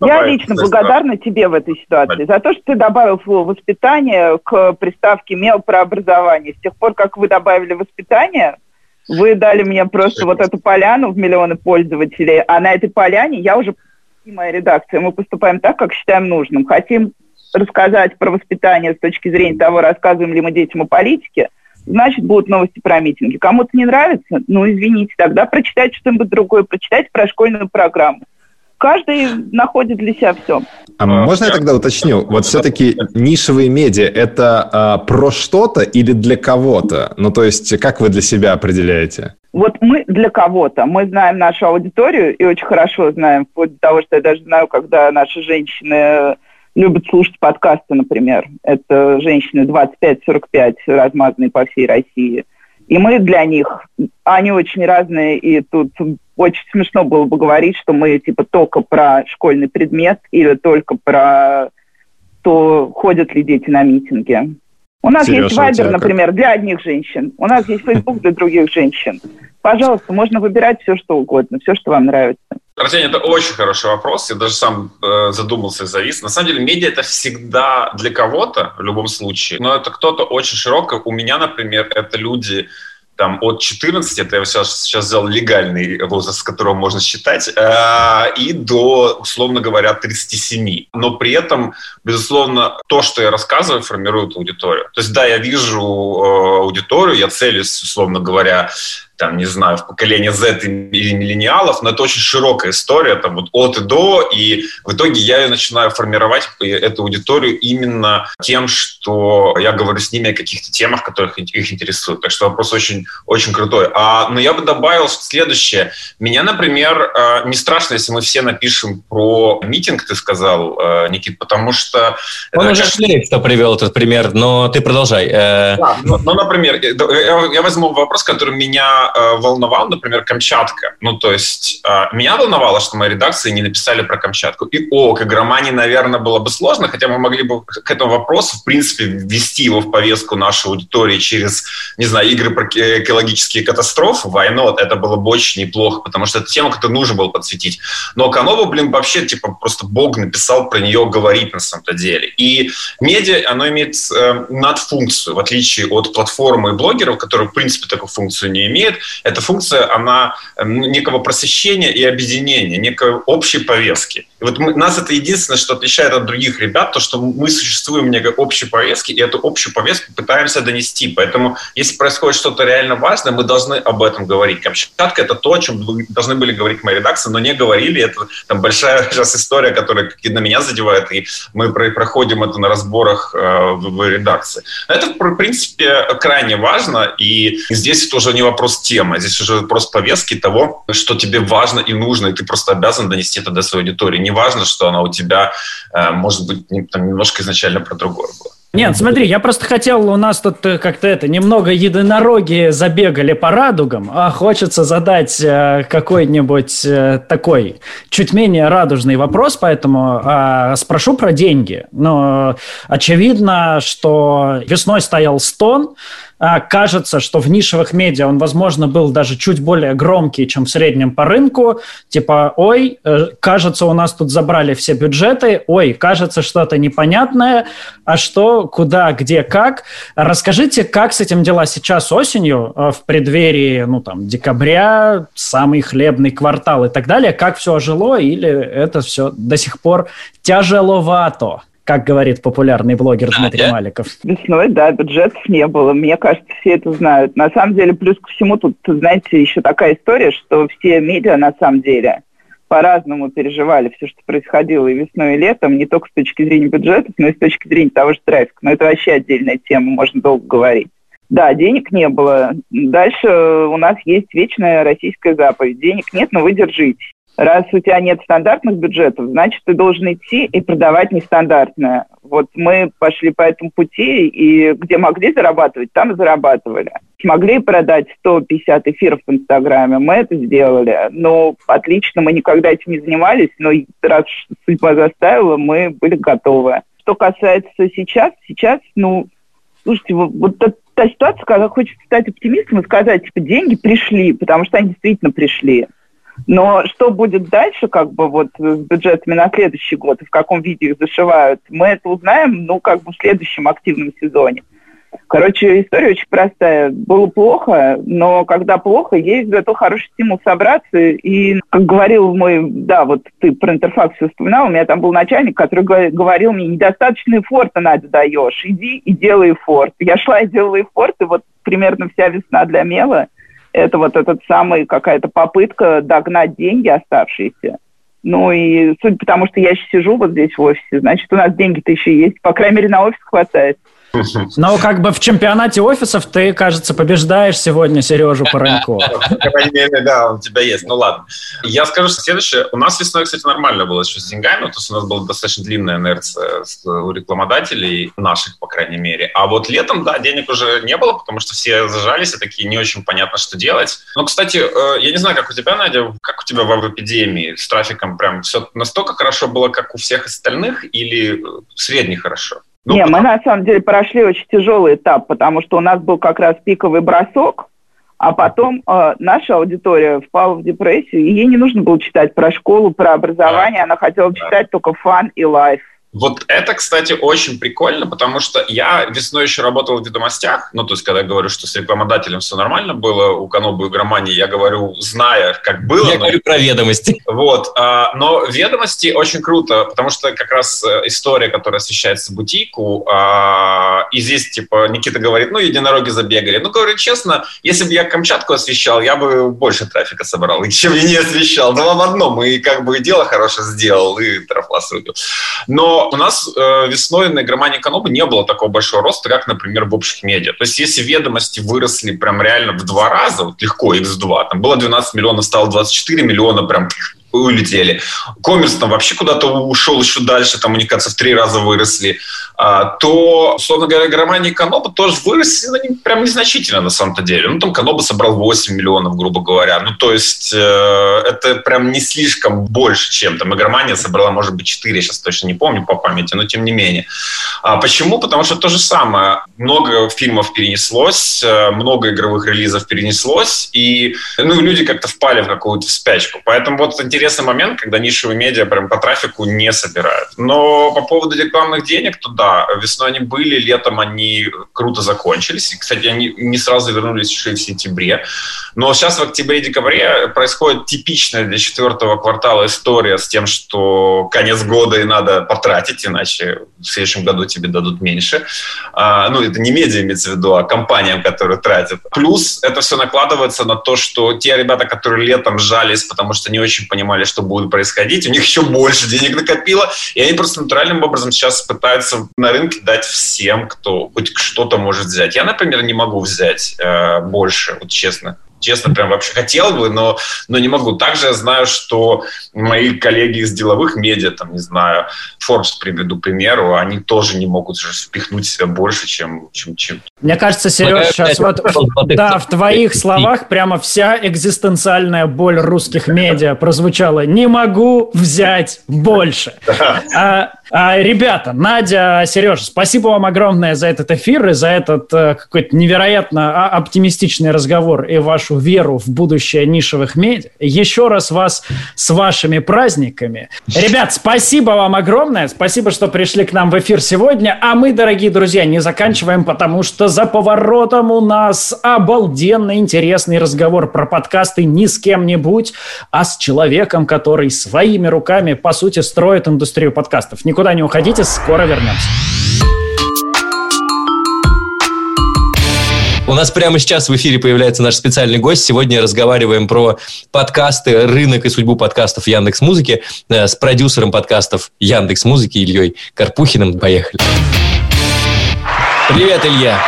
Я лично благодарна тебе в этой ситуации за то, что ты добавил слово «воспитание» к приставке «мел» про образование. С тех пор, как вы добавили «воспитание», Вы дали мне просто вот эту поляну в миллионы пользователей, а на этой поляне я уже и моя редакция, мы поступаем так, как считаем нужным. Хотим рассказать про воспитание с точки зрения того, рассказываем ли мы детям о политике, значит, будут новости про митинги. Кому-то не нравится, ну, извините, тогда прочитайте что-нибудь другое, прочитайте про школьную программу. Каждый находит для себя все. А, а можно я тогда уточню? Вот все-таки нишевые медиа – это а, про что-то или для кого-то? Ну, то есть, как вы для себя определяете? Вот мы для кого-то. Мы знаем нашу аудиторию и очень хорошо знаем, вплоть до того, что я даже знаю, когда наши женщины любят слушать подкасты, например. Это женщины 25-45, размазанные по всей России. И мы для них, они очень разные, и тут очень смешно было бы говорить, что мы типа только про школьный предмет или только про то, ходят ли дети на митинги. У нас Сережа, есть Вайбер, например, для одних женщин. У нас есть [laughs] Фейсбук для других женщин. Пожалуйста, можно выбирать все, что угодно, все, что вам нравится. Артем, это очень хороший вопрос. Я даже сам э, задумался и завис. На самом деле, медиа это всегда для кого-то в любом случае, но это кто-то очень широкий. У меня, например, это люди, там от 14, это я сейчас, сейчас взял легальный возраст, с которого можно считать, э, и до, условно говоря, 37. Но при этом, безусловно, то, что я рассказываю, формирует аудиторию. То есть, да, я вижу э, аудиторию, я целюсь, условно говоря, там, не знаю, в поколение Z или миллениалов, но это очень широкая история, там, вот от и до, и в итоге я ее начинаю формировать, эту аудиторию, именно тем, что я говорю с ними о каких-то темах, которых их интересуют. Так что вопрос очень, очень крутой. А, но я бы добавил следующее. Меня, например, э, не страшно, если мы все напишем про митинг, ты сказал, э, Никит, потому что... Он уже шлейф, кто привел этот пример, но ты продолжай. Э. Да, ну, ну, например, я возьму вопрос, который меня э, волновал, например, Камчатка. Ну, то есть э, меня волновало, что мои редакции не написали про Камчатку. И о, к игромании, наверное, было бы сложно, хотя мы могли бы к этому вопросу, в принципе, ввести его в повестку нашей аудитории через, не знаю, игры про экологические катастрофы. Not? Это было бы очень неплохо, потому что это тема, которую нужно было подсветить. Но Канова, блин, вообще, типа, просто Бог написал про нее говорить на самом-то деле. И медиа, оно имеет э, надфункцию, в отличие от платформы и блогеров, которые, в принципе, такую функцию не имеют эта функция, она эм, некого просвещения и объединения, некой общей повестки. И вот мы, нас это единственное, что отличает от других ребят, то, что мы существуем в некой общей повестке, и эту общую повестку пытаемся донести. Поэтому, если происходит что-то реально важное, мы должны об этом говорить. Камчатка – это то, о чем должны были говорить мои редакции, но не говорили. Это там большая [laughs] сейчас история, которая на меня задевает, и мы проходим это на разборах э, в, в редакции. Это, в принципе, крайне важно, и здесь тоже не вопрос темы, здесь уже вопрос повестки того, что тебе важно и нужно, и ты просто обязан донести это до своей аудитории не важно, что она у тебя, э, может быть, там, немножко изначально про другое было. Нет, смотри, я просто хотел, у нас тут э, как-то это, немного единороги забегали по радугам, а хочется задать э, какой-нибудь э, такой чуть менее радужный вопрос, поэтому э, спрошу про деньги. Но очевидно, что весной стоял стон, а, кажется, что в нишевых медиа он, возможно, был даже чуть более громкий, чем в среднем по рынку. Типа, ой, э, кажется, у нас тут забрали все бюджеты, ой, кажется, что-то непонятное, а что, куда, где, как. Расскажите, как с этим дела сейчас осенью, э, в преддверии, ну, там, декабря, самый хлебный квартал и так далее, как все ожило, или это все до сих пор тяжеловато? Как говорит популярный блогер да, Дмитрий да? Маликов. Весной, да, бюджетов не было. Мне кажется, все это знают. На самом деле, плюс ко всему, тут, знаете, еще такая история, что все медиа, на самом деле, по-разному переживали все, что происходило и весной, и летом, не только с точки зрения бюджетов, но и с точки зрения того же трафика. Но это вообще отдельная тема, можно долго говорить. Да, денег не было. Дальше у нас есть вечная российская заповедь. Денег нет, но вы держитесь. Раз у тебя нет стандартных бюджетов, значит, ты должен идти и продавать нестандартное. Вот мы пошли по этому пути, и где могли зарабатывать, там и зарабатывали. Смогли продать 150 эфиров в Инстаграме, мы это сделали. Но отлично, мы никогда этим не занимались, но раз судьба заставила, мы были готовы. Что касается сейчас, сейчас, ну, слушайте, вот, вот та, та ситуация, когда хочется стать оптимистом и сказать, типа, деньги пришли, потому что они действительно пришли. Но что будет дальше, как бы вот с бюджетами на следующий год и в каком виде их зашивают, мы это узнаем, ну, как бы в следующем активном сезоне. Короче, история очень простая. Было плохо, но когда плохо, есть зато хороший стимул собраться. И, как говорил мой, да, вот ты про интерфакс вспоминал, у меня там был начальник, который говорил мне, недостаточно эфорта, Надя, даешь, иди и делай эфорт. Я шла и делала эфорт, и вот примерно вся весна для Мела – это вот этот самый какая-то попытка догнать деньги оставшиеся. Ну и суть потому, что я еще сижу вот здесь в офисе, значит, у нас деньги-то еще есть. По крайней мере, на офис хватает. [laughs] Но как бы в чемпионате офисов ты, кажется, побеждаешь сегодня Сережу Поронько. [laughs] Да, у тебя есть. Ну ладно. Я скажу следующее. У нас весной, кстати, нормально было еще с деньгами. То есть у нас была достаточно длинная инерция у рекламодателей, наших, по крайней мере. А вот летом, да, денег уже не было, потому что все зажались и такие не очень понятно, что делать. Но, кстати, э, я не знаю, как у тебя, Надя, как у тебя в эпидемии с трафиком прям все настолько хорошо было, как у всех остальных, или э, средне хорошо? Ну, Не, мы на самом деле прошли очень тяжелый этап, потому что у нас был как раз пиковый бросок, а потом э, наша аудитория впала в депрессию, и ей не нужно было читать про школу, про образование, да. она хотела да. читать только фан и лайф. Вот это, кстати, очень прикольно, потому что я весной еще работал в «Ведомостях», ну, то есть, когда я говорю, что с рекламодателем все нормально было, у Канобу и Громании, я говорю, зная, как было. Я но... говорю про «Ведомости». Вот, а, но «Ведомости» очень круто, потому что как раз э, история, которая освещается бутику, а, и здесь, типа, Никита говорит, ну, единороги забегали. Ну, говорю честно, если бы я Камчатку освещал, я бы больше трафика собрал, [laughs] чем я не освещал. Два в одном, и как бы дело хорошее сделал, и трафла срубил. Но у нас э, весной на игромании Канобы не было такого большого роста, как, например, в общих медиа. То есть если ведомости выросли прям реально в два раза, вот легко, x2, там было 12 миллионов, стало 24 миллиона, прям улетели. Коммерс там вообще куда-то ушел еще дальше, там у кажется, в три раза выросли. А, то, условно говоря, Громания и Каноба тоже выросли, но не, прям незначительно на самом-то деле. Ну, там Каноба собрал 8 миллионов, грубо говоря. Ну, то есть э, это прям не слишком больше, чем там Игромания собрала, может быть, 4, я сейчас точно не помню по памяти, но тем не менее. А почему? Потому что то же самое. Много фильмов перенеслось, э, много игровых релизов перенеслось, и ну, люди как-то впали в какую-то спячку. Поэтому вот интересный момент, когда нишевые медиа прям по трафику не собирают. Но по поводу рекламных денег, то да, весной они были, летом они круто закончились. И, кстати, они не сразу вернулись еще и в сентябре. Но сейчас в октябре-декабре происходит типичная для четвертого квартала история с тем, что конец года и надо потратить, иначе в следующем году тебе дадут меньше. А, ну, это не медиа имеется в виду, а компаниям, которые тратят. Плюс это все накладывается на то, что те ребята, которые летом сжались, потому что не очень понимали, что будет происходить, у них еще больше денег накопило, и они просто натуральным образом сейчас пытаются на рынке дать всем, кто хоть что-то может взять. Я, например, не могу взять э, больше, вот честно честно, прям вообще хотел бы, но, но не могу. Также я знаю, что мои коллеги из деловых медиа, там, не знаю, Forbes приведу примеру, они тоже не могут же впихнуть себя больше, чем... чем, чем... Мне кажется, Сереж, сейчас вот, да, в твоих словах прямо вся экзистенциальная боль русских медиа прозвучала. Не могу взять больше. [laughs] А, а, ребята, Надя, Сережа, спасибо вам огромное за этот эфир и за этот а, какой-то невероятно оптимистичный разговор и вашу веру в будущее нишевых медиа. Еще раз вас с вашими праздниками. Ребят, спасибо вам огромное. Спасибо, что пришли к нам в эфир сегодня. А мы, дорогие друзья, не заканчиваем, потому что за поворотом у нас обалденно интересный разговор про подкасты не с кем-нибудь, а с человеком, который своими руками, по сути, строит индустрию подкастов. Никуда не уходите, скоро вернемся. У нас прямо сейчас в эфире появляется наш специальный гость. Сегодня разговариваем про подкасты, рынок и судьбу подкастов Яндекс Музыки э, с продюсером подкастов Яндекс Музыки Ильей Карпухиным. Поехали. Привет, Илья.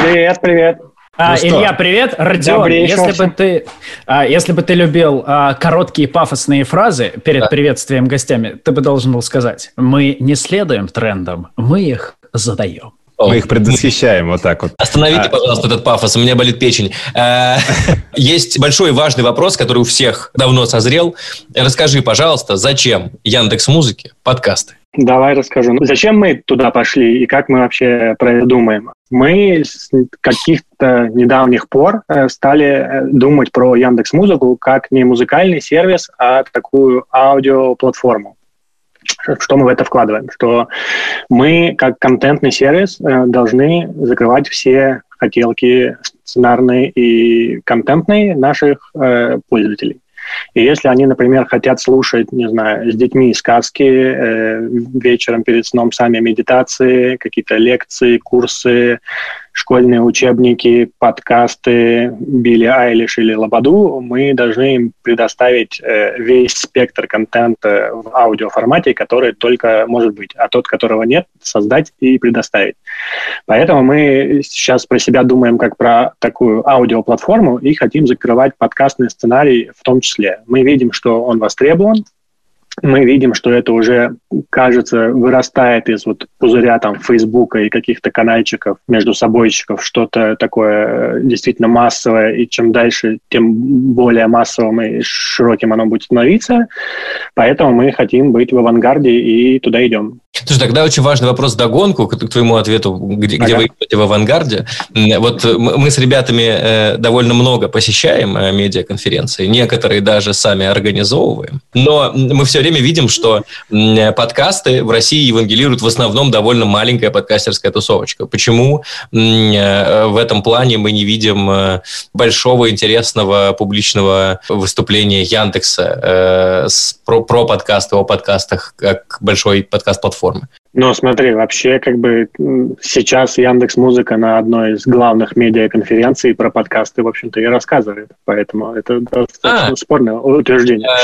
Привет, привет. А, ну Илья, привет. Родион, если бы, ты, а, если бы ты любил а, короткие пафосные фразы перед да. приветствием гостями, ты бы должен был сказать, мы не следуем трендам, мы их задаем. Мы их предвосхищаем вот так вот. Остановите, а, пожалуйста, этот пафос, у меня болит печень. Э, [laughs] есть большой важный вопрос, который у всех давно созрел. Расскажи, пожалуйста, зачем Яндекс Музыки подкасты? Давай расскажу. Зачем мы туда пошли и как мы вообще про это думаем? Мы с каких-то недавних пор э, стали э, думать про Яндекс Музыку как не музыкальный сервис, а такую аудиоплатформу. что мы в это вкладываем? Что мы, как контентный сервис, э, должны закрывать все хотелки сценарные и контентные наших э, пользователей. И если они, например, хотят слушать, не знаю, с детьми сказки, э, вечером перед сном сами медитации, какие-то лекции, курсы, школьные учебники, подкасты Билли Айлиш или Лободу, мы должны им предоставить э, весь спектр контента в аудиоформате, который только может быть, а тот, которого нет, создать и предоставить. Поэтому мы сейчас про себя думаем как про такую аудиоплатформу и хотим закрывать подкастный сценарий в том числе. Мы видим, что он востребован, мы видим, что это уже, кажется, вырастает из вот пузыря там Фейсбука и каких-то канальчиков между собойчиков, что-то такое э, действительно массовое, и чем дальше, тем более массовым и широким оно будет становиться. Поэтому мы хотим быть в авангарде и туда идем. Слушай, тогда очень важный вопрос догонку к твоему ответу, где, ага. где вы идете в авангарде. Вот мы с ребятами э, довольно много посещаем э, медиаконференции, некоторые даже сами организовываем, но мы все время видим, что подкасты в России евангелируют в основном довольно маленькая подкастерская тусовочка. Почему э, в этом плане мы не видим большого интересного публичного выступления Яндекса про, про подкасты, о подкастах, как большой подкаст-платформы? Ну, смотри, вообще, как бы сейчас Яндекс Музыка на одной из главных медиаконференций про подкасты, в общем-то, и рассказывает. Поэтому это достаточно а. спорное утверждение. [laughs]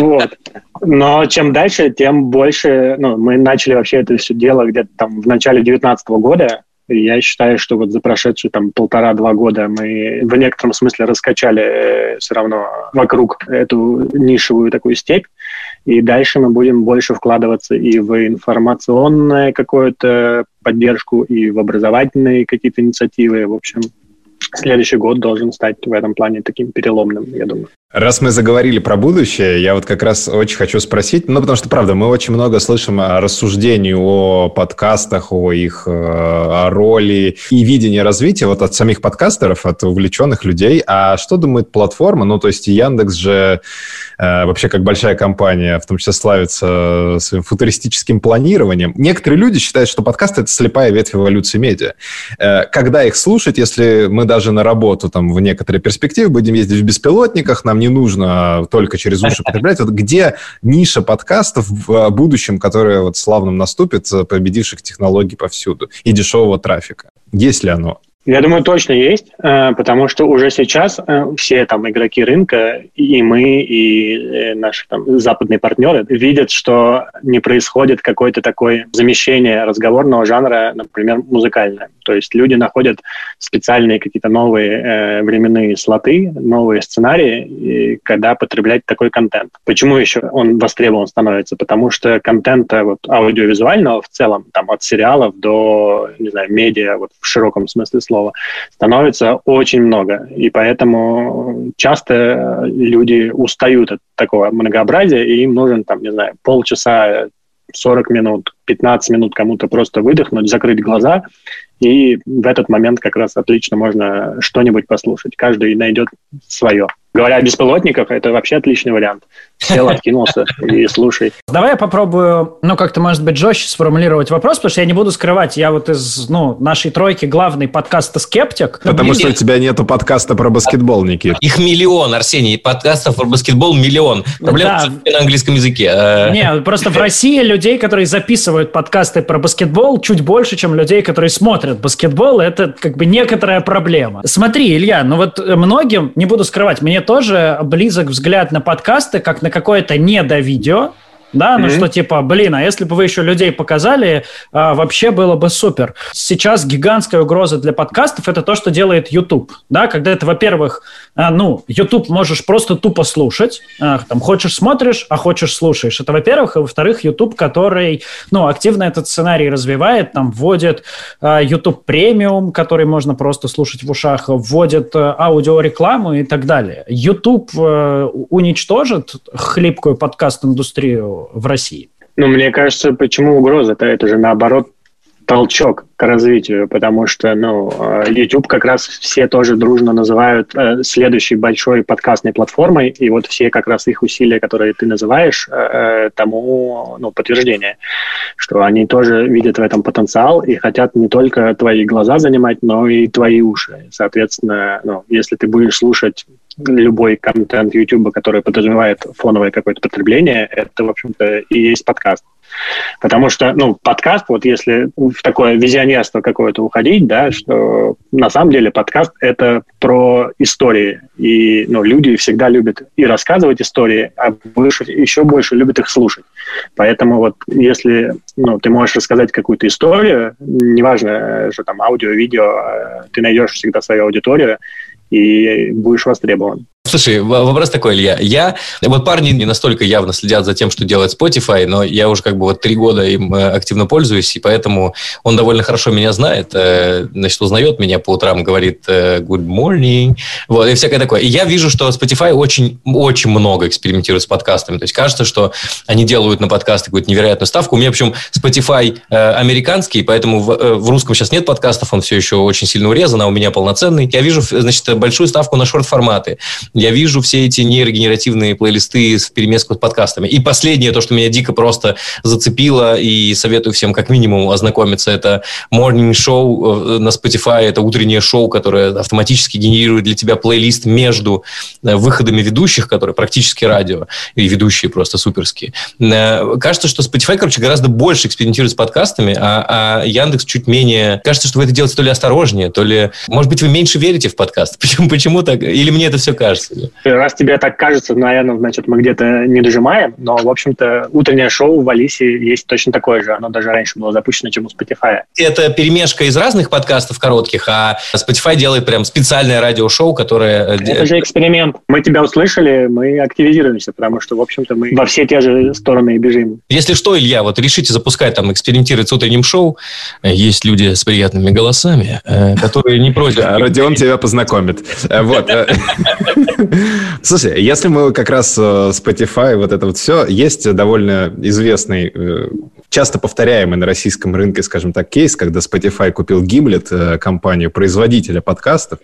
Вот. Но чем дальше, тем больше... Ну, мы начали вообще это все дело где-то там в начале 2019 года, я считаю, что вот за прошедшие там полтора-два года мы в некотором смысле раскачали э, все равно вокруг эту нишевую такую степь. И дальше мы будем больше вкладываться и в информационную какую-то поддержку, и в образовательные какие-то инициативы. В общем, следующий год должен стать в этом плане таким переломным, я думаю. Раз мы заговорили про будущее, я вот как раз очень хочу спросить, ну, потому что, правда, мы очень много слышим о рассуждении о подкастах, о их э, о роли и видении развития вот от самих подкастеров, от увлеченных людей. А что думает платформа? Ну, то есть Яндекс же э, вообще как большая компания, в том числе славится своим футуристическим планированием. Некоторые люди считают, что подкасты — это слепая ветвь эволюции медиа. Э, когда их слушать, если мы даже на работу там в некоторые перспективы будем ездить в беспилотниках, нам не нужно только через уши [laughs] потреблять. Вот где ниша подкастов в а, будущем, которая вот славным наступит, победивших технологий повсюду и дешевого трафика? Есть ли оно? Я думаю, точно есть, э, потому что уже сейчас э, все там игроки рынка, и мы, и э, наши там западные партнеры видят, что не происходит какое-то такое замещение разговорного жанра, например, музыкальное. То есть люди находят специальные какие-то новые временные слоты, новые сценарии, когда потреблять такой контент. Почему еще он востребован становится? Потому что контента вот аудиовизуального в целом, там от сериалов до, не знаю, медиа, вот в широком смысле слова, слова, становится очень много. И поэтому часто люди устают от такого многообразия, и им нужен, там, не знаю, полчаса, 40 минут, 15 минут кому-то просто выдохнуть, закрыть глаза, и в этот момент как раз отлично можно что-нибудь послушать. Каждый найдет свое. Говоря о беспилотниках, это вообще отличный вариант. Сел, откинулся и слушай. Давай я попробую, ну, как-то, может быть, жестче сформулировать вопрос, потому что я не буду скрывать, я вот из, ну, нашей тройки главный подкаста «Скептик». Потому что у тебя нету подкаста про баскетбол, Никит. Их миллион, Арсений, подкастов про баскетбол миллион. Проблема да. на английском языке. А. Не, просто в России людей, которые записывают подкасты про баскетбол, чуть больше, чем людей, которые смотрят баскетбол. Это как бы некоторая проблема. Смотри, Илья, ну вот многим, не буду скрывать, мне тоже близок взгляд на подкасты, как на какое-то недовидео, да, ну mm-hmm. что типа, блин, а если бы вы еще людей показали, а, вообще было бы супер. Сейчас гигантская угроза для подкастов это то, что делает YouTube, да, когда это, во-первых, ну, YouTube можешь просто тупо слушать, а, там, хочешь смотришь, а хочешь слушаешь. Это, во-первых, и во-вторых, YouTube, который, ну, активно этот сценарий развивает, там, вводит а, YouTube премиум, который можно просто слушать в ушах, вводит а, аудиорекламу и так далее. YouTube а, уничтожит хлипкую подкаст-индустрию в России? Ну, мне кажется, почему угроза-то? Это же наоборот толчок к развитию, потому что, ну, э, YouTube как раз все тоже дружно называют э, следующей большой подкастной платформой, и вот все как раз их усилия, которые ты называешь, э, э, тому, ну, подтверждение, что они тоже видят в этом потенциал и хотят не только твои глаза занимать, но и твои уши. Соответственно, ну, если ты будешь слушать любой контент YouTube, который подразумевает фоновое какое-то потребление, это, в общем-то, и есть подкаст. Потому что, ну, подкаст, вот если в такое визионерство какое-то уходить, да, что на самом деле подкаст — это про истории. И, ну, люди всегда любят и рассказывать истории, а больше, еще больше любят их слушать. Поэтому вот если, ну, ты можешь рассказать какую-то историю, неважно, что там аудио, видео, э, ты найдешь всегда свою аудиторию, и будешь востребован. Слушай, вопрос такой, Илья. Я, вот парни не настолько явно следят за тем, что делает Spotify, но я уже как бы вот три года им э, активно пользуюсь, и поэтому он довольно хорошо меня знает, э, значит, узнает меня по утрам, говорит э, good morning, вот, и всякое такое. И я вижу, что Spotify очень, очень много экспериментирует с подкастами. То есть кажется, что они делают на подкасты какую-то невероятную ставку. У меня, причем, Spotify американский, поэтому в, в русском сейчас нет подкастов, он все еще очень сильно урезан, а у меня полноценный. Я вижу, значит, большую ставку на шорт-форматы я вижу все эти нейрогенеративные плейлисты с перемеску с подкастами. И последнее, то, что меня дико просто зацепило, и советую всем как минимум ознакомиться, это Morning Show э, на Spotify, это утреннее шоу, которое автоматически генерирует для тебя плейлист между э, выходами ведущих, которые практически радио, и ведущие просто суперские. Э, кажется, что Spotify, короче, гораздо больше экспериментирует с подкастами, а, а Яндекс чуть менее... Кажется, что вы это делаете то ли осторожнее, то ли... Может быть, вы меньше верите в подкаст? [laughs] Почему, почему так? Или мне это все кажется? Себе. Раз тебе так кажется, наверное, значит, мы где-то не дожимаем, но, в общем-то, утреннее шоу в Алисе есть точно такое же. Оно даже раньше было запущено, чем у Spotify. Это перемешка из разных подкастов коротких, а Spotify делает прям специальное радиошоу, которое... Э, Это же эксперимент. Мы тебя услышали, мы активизируемся, потому что, в общем-то, мы во все те же стороны и бежим. Если что, Илья, вот решите запускать там, экспериментировать с утренним шоу, э, есть люди с приятными голосами, э, которые не против... Родион тебя познакомит. Вот. [laughs] [laughs] Слушай, если мы как раз э, Spotify, вот это вот все, есть довольно известный, э, часто повторяемый на российском рынке, скажем так, кейс, когда Spotify купил Gimlet, э, компанию производителя подкастов,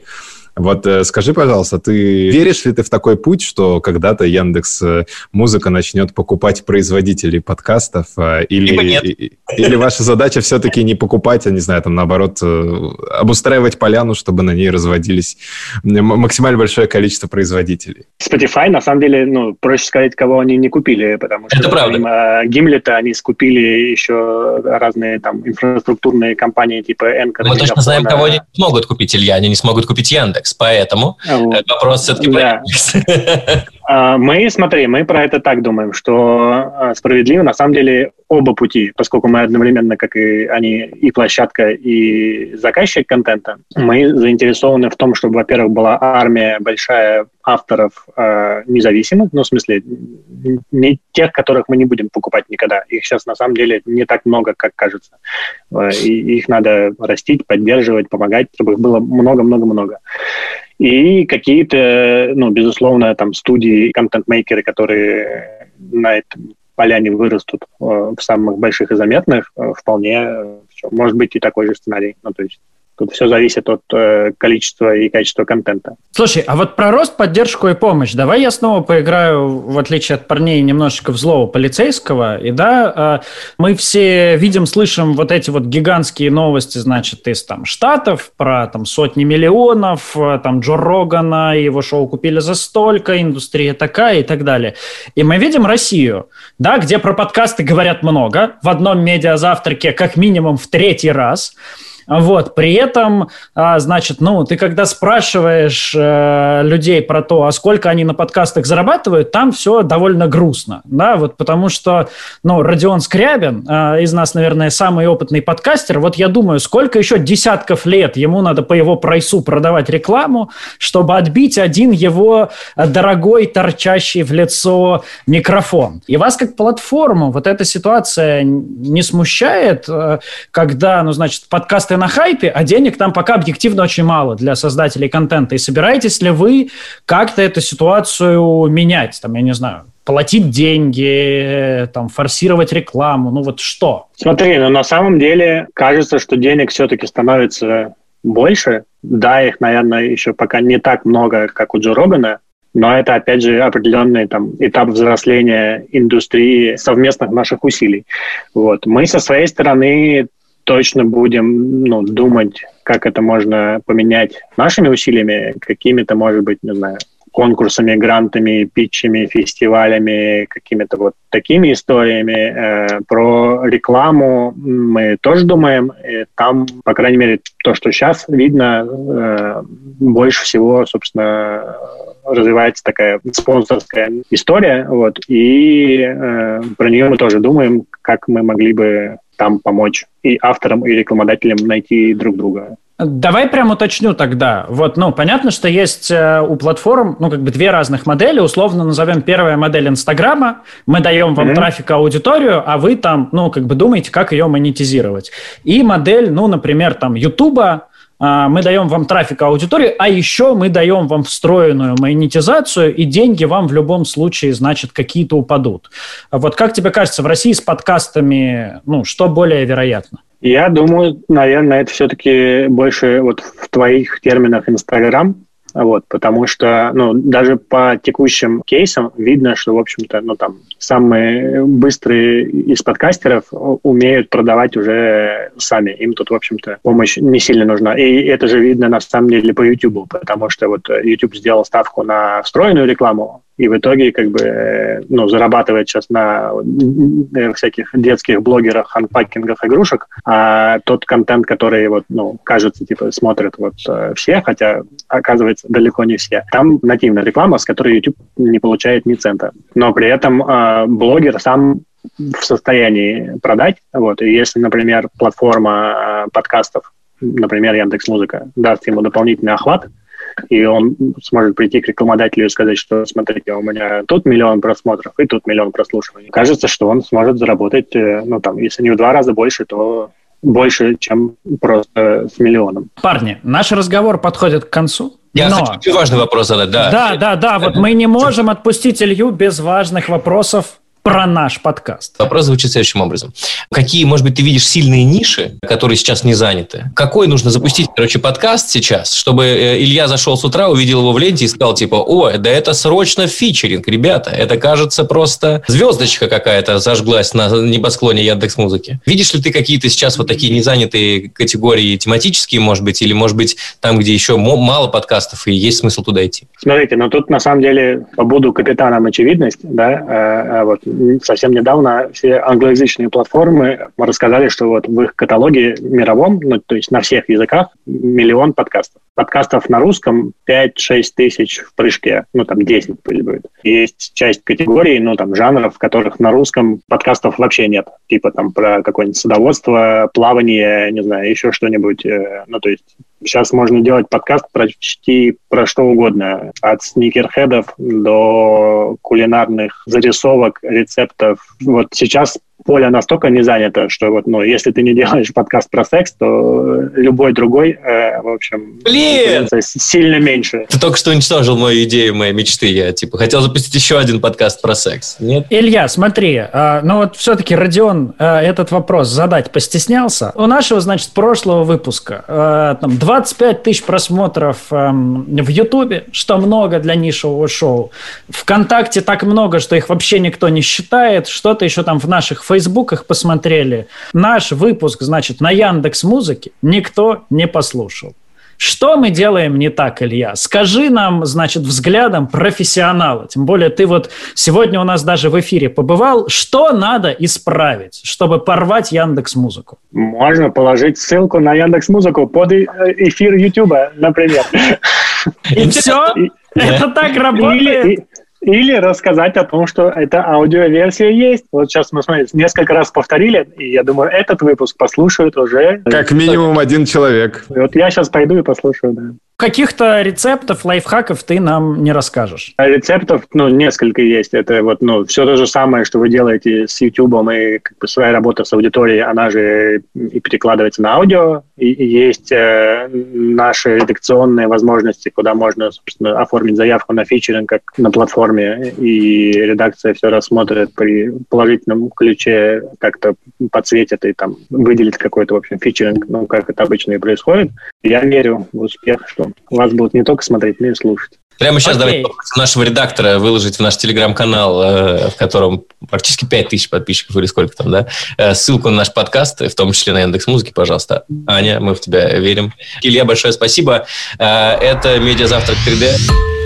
вот э, скажи, пожалуйста, ты веришь ли ты в такой путь, что когда-то Яндекс э, Музыка начнет покупать производителей подкастов? Э, или, или ваша задача все-таки не покупать, а, не знаю, там, наоборот, обустраивать поляну, чтобы на ней разводились максимально большое количество производителей? Spotify, на самом деле, ну, проще сказать, кого они не купили, потому что, Это правда. помимо Гимлета, они скупили еще разные там инфраструктурные компании типа Энка. Мы точно знаем, кого они не смогут купить, Илья, они не смогут купить Яндекс. Яндекс, поэтому а вот. вопрос все-таки да. [laughs] А, мы, смотри, мы про это так думаем, что а, справедливо на самом деле оба пути, поскольку мы одновременно, как и они, и площадка, и заказчик контента, мы заинтересованы в том, чтобы, во-первых, была армия большая авторов э, независимых, ну, в смысле, не тех, которых мы не будем покупать никогда. Их сейчас, на самом деле, не так много, как кажется. И их надо растить, поддерживать, помогать, чтобы их было много-много-много и какие-то, ну, безусловно, там студии, контент-мейкеры, которые на этом поляне вырастут э, в самых больших и заметных, э, вполне, э, может быть и такой же сценарий. Ну, то есть Тут все зависит от э, количества и качества контента. Слушай, а вот про рост, поддержку и помощь. Давай я снова поиграю, в отличие от парней, немножечко в злого полицейского. И да, э, мы все видим, слышим вот эти вот гигантские новости, значит, из там штатов про там сотни миллионов, э, там Джо Рогана, его шоу купили за столько, индустрия такая и так далее. И мы видим Россию, да, где про подкасты говорят много, в одном медиазавтраке как минимум в третий раз – вот, при этом, а, значит, ну, ты когда спрашиваешь э, людей про то, а сколько они на подкастах зарабатывают, там все довольно грустно, да, вот потому что, ну, Родион Скрябин э, из нас, наверное, самый опытный подкастер, вот я думаю, сколько еще десятков лет ему надо по его прайсу продавать рекламу, чтобы отбить один его дорогой, торчащий в лицо микрофон. И вас как платформу вот эта ситуация не смущает, э, когда, ну, значит, подкасты подкасты на хайпе, а денег там пока объективно очень мало для создателей контента. И собираетесь ли вы как-то эту ситуацию менять? Там, я не знаю, платить деньги, там, форсировать рекламу, ну вот что? Смотри, ну на самом деле кажется, что денег все-таки становится больше. Да, их, наверное, еще пока не так много, как у Джо Рогана, но это, опять же, определенный там, этап взросления индустрии совместных наших усилий. Вот. Мы со своей стороны точно будем ну, думать, как это можно поменять нашими усилиями, какими-то, может быть, не знаю, конкурсами, грантами, питчами, фестивалями, какими-то вот такими историями. Э, про рекламу мы тоже думаем. И там, по крайней мере, то, что сейчас видно, э, больше всего, собственно, развивается такая спонсорская история. Вот, и э, про нее мы тоже думаем, как мы могли бы там помочь и авторам, и рекламодателям найти друг друга. Давай прям уточню тогда. Вот, ну, понятно, что есть э, у платформ, ну, как бы две разных модели. Условно назовем первая модель Инстаграма. Мы даем вам mm-hmm. трафик, аудиторию, а вы там, ну, как бы думаете, как ее монетизировать. И модель, ну, например, там, Ютуба, мы даем вам трафик аудитории, а еще мы даем вам встроенную монетизацию, и деньги вам в любом случае, значит, какие-то упадут. Вот как тебе кажется, в России с подкастами, ну, что более вероятно? Я думаю, наверное, это все-таки больше вот в твоих терминах Инстаграм, вот, потому что, ну, даже по текущим кейсам видно, что, в общем-то, ну, там, самые быстрые из подкастеров умеют продавать уже сами. Им тут, в общем-то, помощь не сильно нужна. И это же видно, на самом деле, по YouTube, потому что вот YouTube сделал ставку на встроенную рекламу, и в итоге как бы ну, зарабатывает сейчас на э, всяких детских блогерах, анпакингах игрушек, а тот контент, который вот, ну, кажется, типа, смотрят вот э, все, хотя оказывается далеко не все, там нативная реклама, с которой YouTube не получает ни цента. Но при этом э, блогер сам в состоянии продать. Вот. И если, например, платформа э, подкастов, например, Яндекс Музыка, даст ему дополнительный охват, и он сможет прийти к рекламодателю и сказать, что смотрите, у меня тут миллион просмотров и тут миллион прослушиваний. Кажется, что он сможет заработать, э, ну там, если не в два раза больше, то больше, чем просто с миллионом. Парни, наш разговор подходит к концу. Я Но... хочу важный вопрос задать, да. Да, да, да. Вот мы не можем отпустить Илью без важных вопросов про наш подкаст. Вопрос звучит следующим образом. Какие, может быть, ты видишь сильные ниши, которые сейчас не заняты? Какой нужно запустить, короче, подкаст сейчас, чтобы э, Илья зашел с утра, увидел его в ленте и сказал, типа, о, да это срочно фичеринг, ребята. Это, кажется, просто звездочка какая-то зажглась на небосклоне Яндекс Музыки. Видишь ли ты какие-то сейчас вот такие незанятые категории тематические, может быть, или, может быть, там, где еще мало подкастов и есть смысл туда идти? Смотрите, ну тут на самом деле побуду капитаном очевидность, да, а, а вот совсем недавно все англоязычные платформы рассказали, что вот в их каталоге мировом, ну, то есть на всех языках, миллион подкастов. Подкастов на русском 5-6 тысяч в прыжке, ну, там 10 пусть будет. Есть часть категорий, ну, там, жанров, в которых на русском подкастов вообще нет. Типа там про какое-нибудь садоводство, плавание, не знаю, еще что-нибудь. Э, ну, то есть Сейчас можно делать подкаст почти про что угодно. От сникерхедов до кулинарных зарисовок, рецептов. Вот сейчас поле настолько не занято, что вот, ну, если ты не делаешь подкаст про секс, то любой другой, э, в общем, Блин! сильно меньше. Ты только что уничтожил мою идею, моей мечты. Я, типа, хотел запустить еще один подкаст про секс. Нет? Илья, смотри, э, ну вот все-таки Родион э, этот вопрос задать постеснялся. У нашего, значит, прошлого выпуска э, там 25 тысяч просмотров э, в Ютубе, что много для нишевого шоу. Вконтакте так много, что их вообще никто не считает. Что-то еще там в наших фейсбуках посмотрели. Наш выпуск, значит, на Яндекс Музыке никто не послушал. Что мы делаем не так, Илья? Скажи нам, значит, взглядом профессионала. Тем более ты вот сегодня у нас даже в эфире побывал. Что надо исправить, чтобы порвать Яндекс Музыку? Можно положить ссылку на Яндекс Музыку под э, эфир Ютуба, например. И все? Это так работает? Или рассказать о том, что эта аудиоверсия есть. Вот сейчас мы, смотрите, несколько раз повторили, и я думаю, этот выпуск послушают уже... Как минимум один человек. вот я сейчас пойду и послушаю, да. Каких-то рецептов, лайфхаков ты нам не расскажешь. А рецептов, ну, несколько есть. Это вот, ну, все то же самое, что вы делаете с YouTube, и как бы своя работа с аудиторией, она же и перекладывается на аудио. И, и есть э, наши редакционные возможности, куда можно, собственно, оформить заявку на фичеринг, как на платформе, и редакция все рассмотрит при положительном ключе, как-то подсветит и там выделит какой-то, в общем, фичеринг, ну, как это обычно и происходит. Я верю в успех, что вас будут не только смотреть, но и слушать. Прямо сейчас okay. давайте нашего редактора выложить в наш телеграм-канал, э, в котором практически 5 тысяч подписчиков или сколько там, да? Э, ссылку на наш подкаст, в том числе на Яндекс Музыки, пожалуйста. Аня, мы в тебя верим. Илья, большое спасибо. Э, это «Медиазавтрак 3D».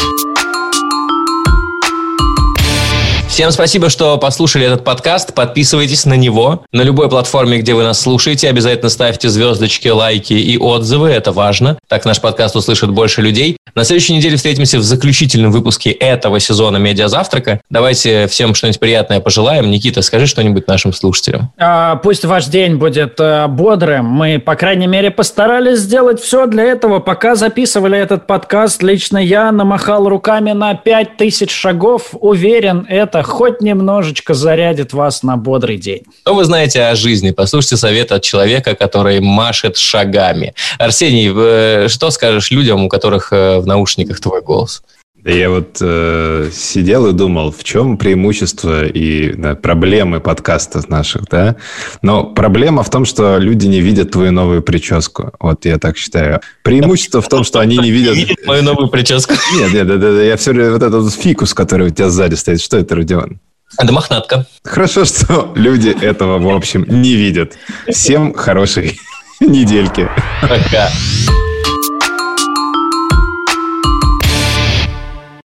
Всем спасибо, что послушали этот подкаст. Подписывайтесь на него на любой платформе, где вы нас слушаете. Обязательно ставьте звездочки, лайки и отзывы. Это важно. Так наш подкаст услышит больше людей. На следующей неделе встретимся в заключительном выпуске этого сезона «Медиазавтрака». Давайте всем что-нибудь приятное пожелаем. Никита, скажи что-нибудь нашим слушателям. А, пусть ваш день будет а, бодрым. Мы, по крайней мере, постарались сделать все для этого. Пока записывали этот подкаст, лично я намахал руками на 5000 шагов. Уверен, это хоть немножечко зарядит вас на бодрый день. Что вы знаете о жизни? Послушайте совет от человека, который машет шагами. Арсений, э, что скажешь людям, у которых э, в наушниках твой голос? Я вот э, сидел и думал, в чем преимущество и да, проблемы подкастов наших, да? Но проблема в том, что люди не видят твою новую прическу. Вот я так считаю. Преимущество в том, что они не видят... видят мою новую прическу? Нет, нет, да, да, я все время... Вот этот фикус, который у тебя сзади стоит, что это, Родион? Это мохнатка. Хорошо, что люди этого, в общем, не видят. Всем хорошей [laughs] недельки. Пока.